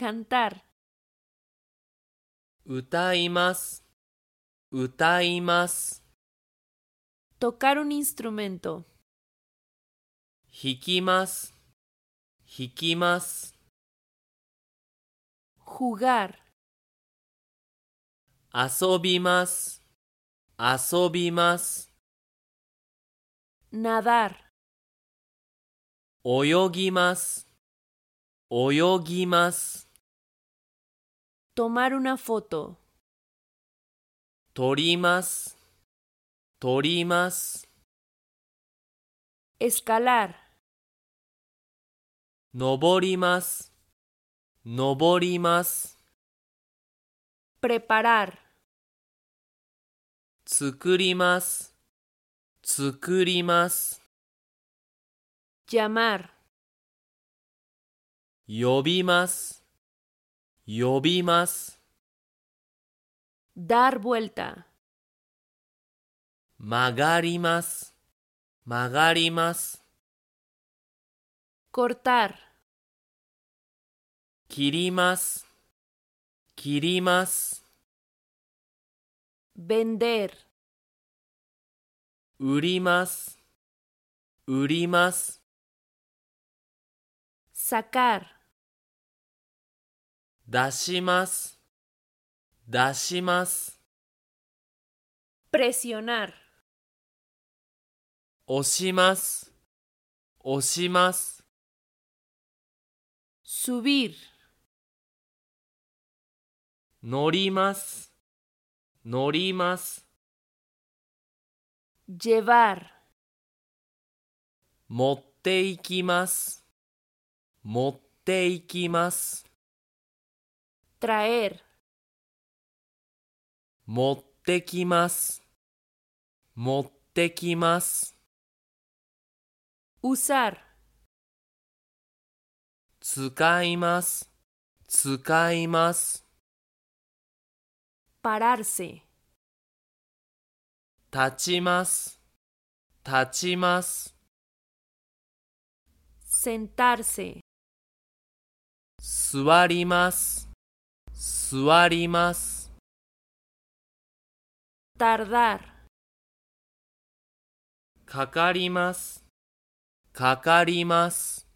cantar. Utaimas. Utaimas. Tocar un instrumento. Hikimas. Hikimas. Jugar. Asobimas. Asobimas. Nadar. Oyogimas. Oyogimas. Tomar una foto. Torimas. Torimas. Escalar. Noborimas. Noborimas. Preparar. Tsukurimas. Tsukurimas. Llamar. Yobimas. Yobimas. Dar vuelta. Magarimas. Magarimas. Cortar. Kirimas. Kirimas. Vender. Urimas. Urimas. Sacar. 出します。出します。presionar, 押します。押します。subir, 乗ります。乗ります。llevar, 持っていきます。持っていきます。traer. Mottekimas. Mottekimas. Usar. Tsukaimas. Tsukaimas. Pararse. Tachimas. Tachimas. Sentarse. Suarimas. 座ります。tardar, かかります。かかります。